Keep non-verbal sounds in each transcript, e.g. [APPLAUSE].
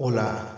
Hola,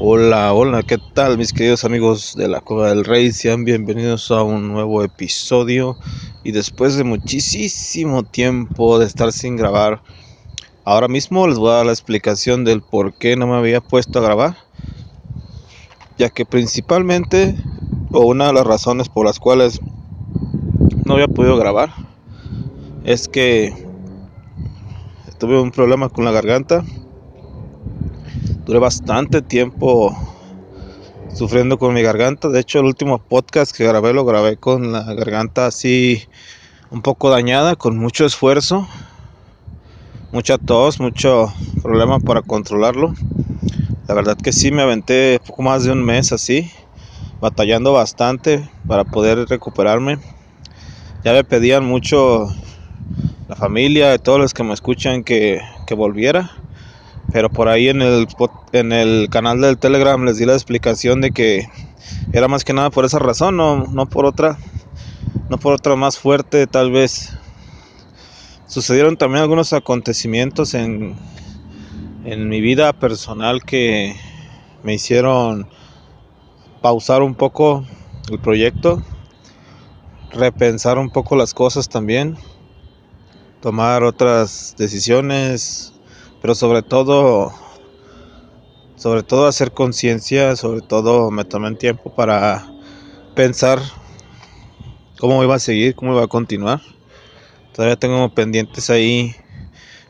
Hola, hola, ¿qué tal mis queridos amigos de la Cueva del Rey? Sean bienvenidos a un nuevo episodio. Y después de muchísimo tiempo de estar sin grabar, ahora mismo les voy a dar la explicación del por qué no me había puesto a grabar, ya que principalmente, o una de las razones por las cuales no había podido grabar, es que tuve un problema con la garganta duré bastante tiempo sufriendo con mi garganta. De hecho, el último podcast que grabé lo grabé con la garganta así un poco dañada, con mucho esfuerzo, mucha tos, mucho problema para controlarlo. La verdad que sí me aventé poco más de un mes así, batallando bastante para poder recuperarme. Ya me pedían mucho la familia y todos los que me escuchan que, que volviera pero por ahí en el, en el canal del Telegram les di la explicación de que era más que nada por esa razón, no, no por otra, no por otra más fuerte tal vez. Sucedieron también algunos acontecimientos en, en mi vida personal que me hicieron pausar un poco el proyecto, repensar un poco las cosas también, tomar otras decisiones, pero sobre todo sobre todo hacer conciencia, sobre todo me tomé tiempo para pensar cómo iba a seguir, cómo iba a continuar. Todavía tengo pendientes ahí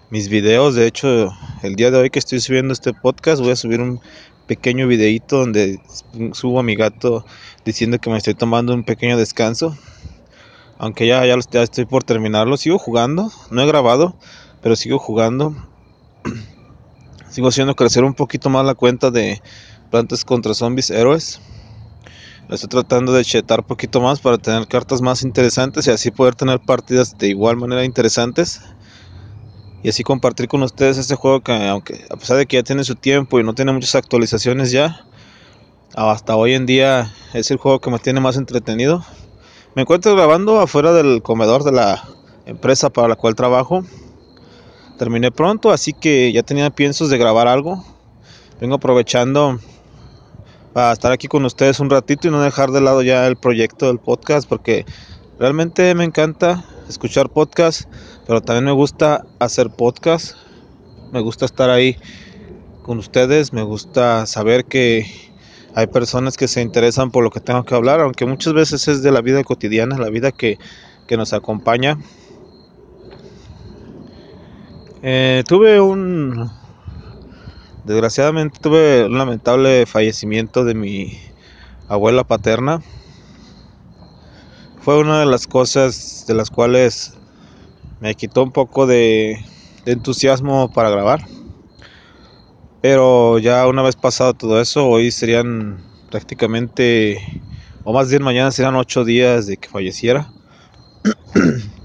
mis videos, de hecho el día de hoy que estoy subiendo este podcast voy a subir un pequeño videito donde subo a mi gato diciendo que me estoy tomando un pequeño descanso. Aunque ya, ya, ya estoy por terminarlo, sigo jugando, no he grabado, pero sigo jugando sigo haciendo crecer un poquito más la cuenta de plantas contra zombies héroes. estoy tratando de chetar un poquito más para tener cartas más interesantes y así poder tener partidas de igual manera interesantes. Y así compartir con ustedes este juego que aunque a pesar de que ya tiene su tiempo y no tiene muchas actualizaciones ya, hasta hoy en día es el juego que me tiene más entretenido. Me encuentro grabando afuera del comedor de la empresa para la cual trabajo terminé pronto, así que ya tenía piensos de grabar algo. Vengo aprovechando para estar aquí con ustedes un ratito y no dejar de lado ya el proyecto del podcast porque realmente me encanta escuchar podcast, pero también me gusta hacer podcast. Me gusta estar ahí con ustedes, me gusta saber que hay personas que se interesan por lo que tengo que hablar, aunque muchas veces es de la vida cotidiana, la vida que, que nos acompaña eh, tuve un. Desgraciadamente tuve un lamentable fallecimiento de mi abuela paterna. Fue una de las cosas de las cuales me quitó un poco de, de entusiasmo para grabar. Pero ya una vez pasado todo eso, hoy serían prácticamente, o más bien mañana serían ocho días de que falleciera. [CLEARS THROAT]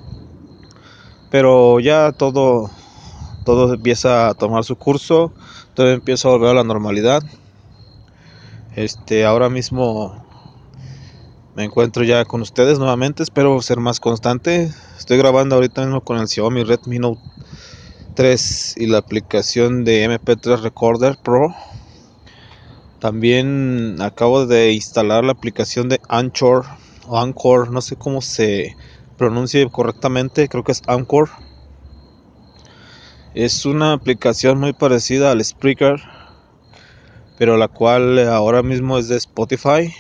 Pero ya todo todo empieza a tomar su curso, todo empieza a volver a la normalidad. Este, ahora mismo me encuentro ya con ustedes nuevamente, espero ser más constante. Estoy grabando ahorita mismo con el Xiaomi Redmi Note 3 y la aplicación de MP3 Recorder Pro. También acabo de instalar la aplicación de Anchor o Anchor, no sé cómo se pronuncia correctamente, creo que es Anchor es una aplicación muy parecida al Spreaker, pero la cual ahora mismo es de Spotify.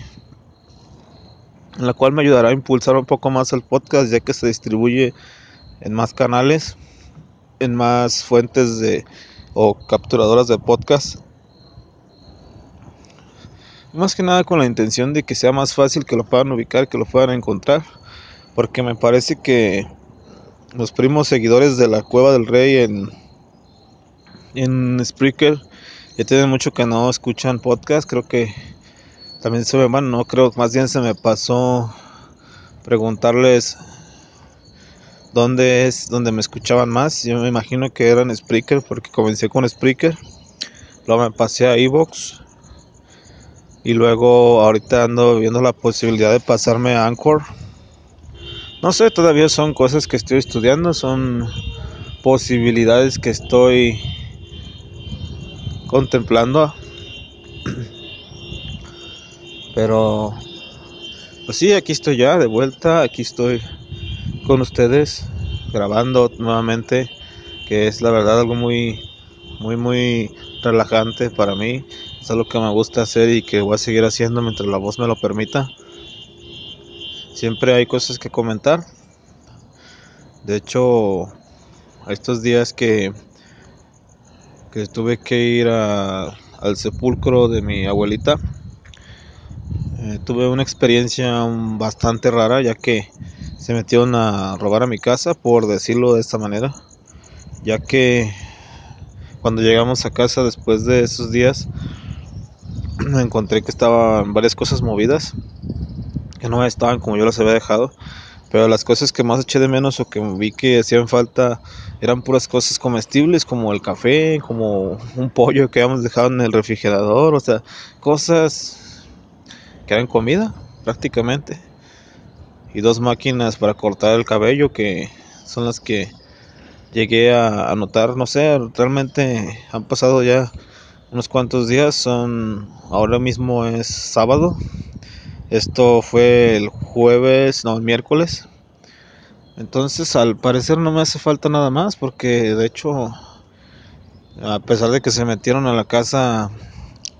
la cual me ayudará a impulsar un poco más el podcast ya que se distribuye en más canales, en más fuentes de o capturadoras de podcast. Más que nada con la intención de que sea más fácil que lo puedan ubicar, que lo puedan encontrar, porque me parece que los primos seguidores de la Cueva del Rey en en Spreaker ya tienen mucho que no escuchan podcast, creo que también se me van, no creo, más bien se me pasó preguntarles dónde es donde me escuchaban más. Yo me imagino que eran Spreaker porque comencé con Spreaker. Luego me pasé a Evox. Y luego ahorita ando viendo la posibilidad de pasarme a Anchor. No sé, todavía son cosas que estoy estudiando, son posibilidades que estoy contemplando pero, pues sí, aquí estoy ya de vuelta, aquí estoy con ustedes grabando nuevamente, que es la verdad algo muy, muy, muy relajante para mí. Es algo que me gusta hacer y que voy a seguir haciendo mientras la voz me lo permita. Siempre hay cosas que comentar. De hecho, estos días que, que tuve que ir al sepulcro de mi abuelita, eh, tuve una experiencia bastante rara ya que se metieron a robar a mi casa, por decirlo de esta manera, ya que cuando llegamos a casa después de esos días [CLEARS THROAT] me encontré que estaban varias cosas movidas, que no estaban como yo las había dejado, pero las cosas que más eché de menos o que vi que hacían falta eran puras cosas comestibles como el café, como un pollo que habíamos dejado en el refrigerador, o sea, cosas que eran comida prácticamente. Y dos máquinas para cortar el cabello que son las que llegué a, notar no sé realmente han pasado ya unos cuantos días son ahora mismo es sábado. Esto fue el jueves no el miércoles. Entonces al parecer no me hace falta nada más porque de hecho a pesar de que se metieron a la casa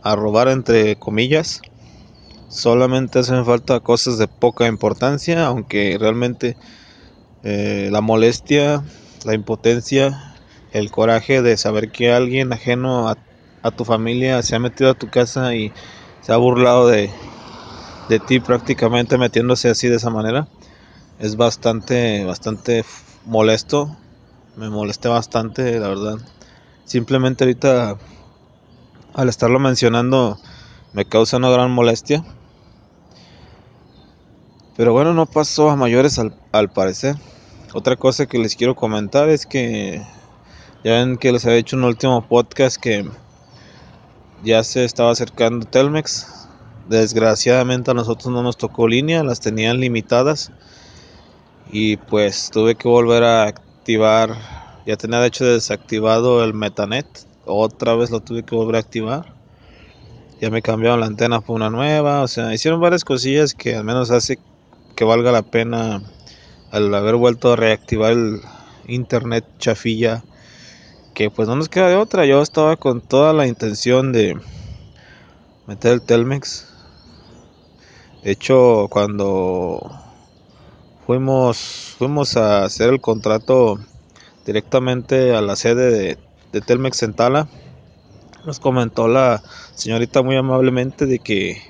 a robar entre comillas Solamente hacen falta cosas de poca importancia, aunque realmente eh, la molestia, la impotencia, el coraje de saber que alguien ajeno a, tu familia se ha metido a tu casa y se ha burlado de, de ti prácticamente metiéndose así de esa manera, es bastante, bastante molesto. Me molesté bastante, la verdad. Simplemente ahorita, al estarlo mencionando, me causa una gran molestia. Pero bueno, no pasó a mayores al, parecer. Otra cosa que les quiero comentar es que ya ven que les había hecho un último podcast que ya se estaba acercando Telmex. Desgraciadamente a nosotros no nos tocó línea, las tenían limitadas. Y pues tuve que volver a activar. Ya tenía de hecho desactivado el Metanet. Otra vez lo tuve que volver a activar. Ya me cambiaron la antena por una nueva. O sea, hicieron varias cosillas que al menos hace que valga la pena al haber vuelto a reactivar el internet chafilla que pues no nos queda de otra yo estaba con toda la intención de meter el Telmex de hecho cuando fuimos fuimos a hacer el contrato directamente a la sede de, de Telmex en Tala nos comentó la señorita muy amablemente de que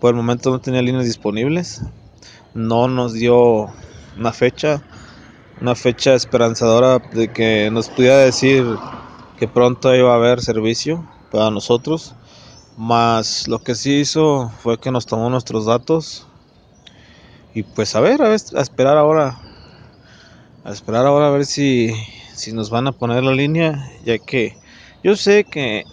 por el momento no tenía líneas disponibles no nos dio una fecha, una fecha esperanzadora de que nos pudiera decir que pronto iba a haber servicio para nosotros. Más lo que sí hizo fue que nos tomó nuestros datos y pues a ver, a, esperar ahora, a esperar ahora a ver si, si nos van a poner la línea, ya que yo sé que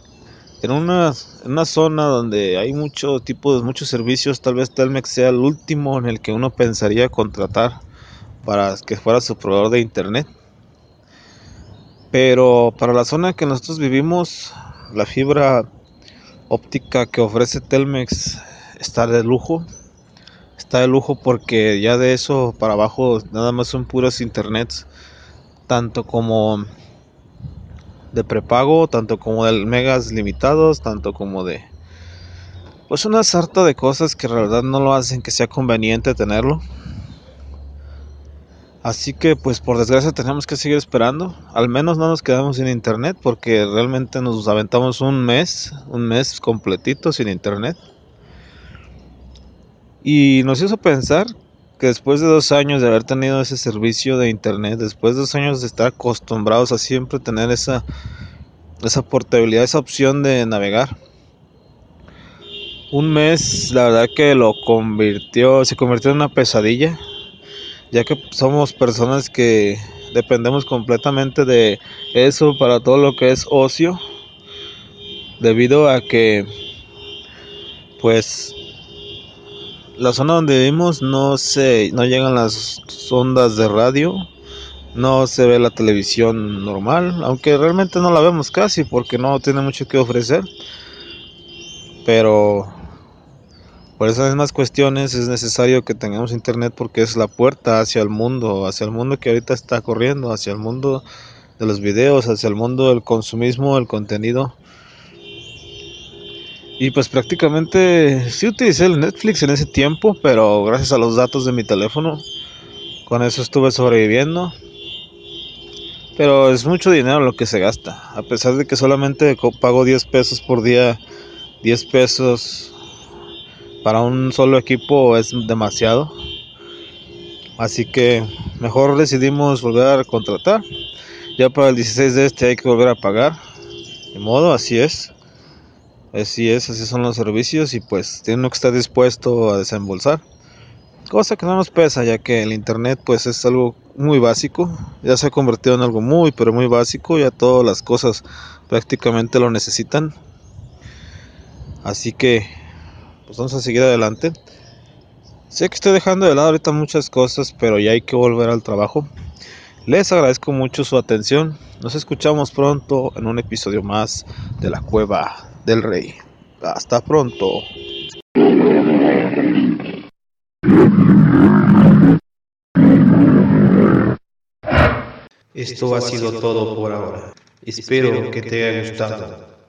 en una, en una zona donde hay mucho tipo de muchos servicios, tal vez Telmex sea el último en el que uno pensaría contratar para que fuera su proveedor de internet. Pero para la zona que nosotros vivimos, la fibra óptica que ofrece Telmex está de lujo. Está de lujo porque ya de eso para abajo nada más son puros internets, tanto como de prepago, tanto como de megas limitados, tanto como de pues una sarta de cosas que en realidad no lo hacen que sea conveniente tenerlo. Así que pues por desgracia tenemos que seguir esperando. Al menos no nos quedamos sin internet porque realmente nos aventamos un mes, un mes completito sin internet. Y nos hizo pensar que después de dos años de haber tenido ese servicio de internet, después de dos años de estar acostumbrados a siempre tener esa, esa portabilidad, esa opción de navegar, un mes la verdad que lo convirtió, se convirtió en una pesadilla ya que somos personas que dependemos completamente de eso para todo lo que es ocio, debido a que pues la zona donde vivimos no se no llegan las ondas de radio, no se ve la televisión normal, aunque realmente no la vemos casi porque no tiene mucho que ofrecer. Pero por esas mismas cuestiones es necesario que tengamos internet porque es la puerta hacia el mundo, hacia el mundo que ahorita está corriendo, hacia el mundo de los videos, hacia el mundo del consumismo, el contenido. Y pues prácticamente sí utilicé el Netflix en ese tiempo, pero gracias a los datos de mi teléfono, con eso estuve sobreviviendo. Pero es mucho dinero lo que se gasta, a pesar de que solamente pago 10 pesos por día, 10 pesos para un solo equipo es demasiado. Así que mejor decidimos volver a contratar. Ya para el 16 de este hay que volver a pagar. De modo, así es. Así es, así son los servicios y pues tiene que estar dispuesto a desembolsar. Cosa que no nos pesa ya que el internet pues es algo muy básico. Ya se ha convertido en algo muy pero muy básico. Ya todas las cosas prácticamente lo necesitan. Así que pues vamos a seguir adelante. Sé que estoy dejando de lado ahorita muchas cosas, pero ya hay que volver al trabajo. Les agradezco mucho su atención. Nos escuchamos pronto en un episodio más de la Cueva del Rey. Hasta pronto. Esto ha sido todo por ahora. Espero que te haya gustado.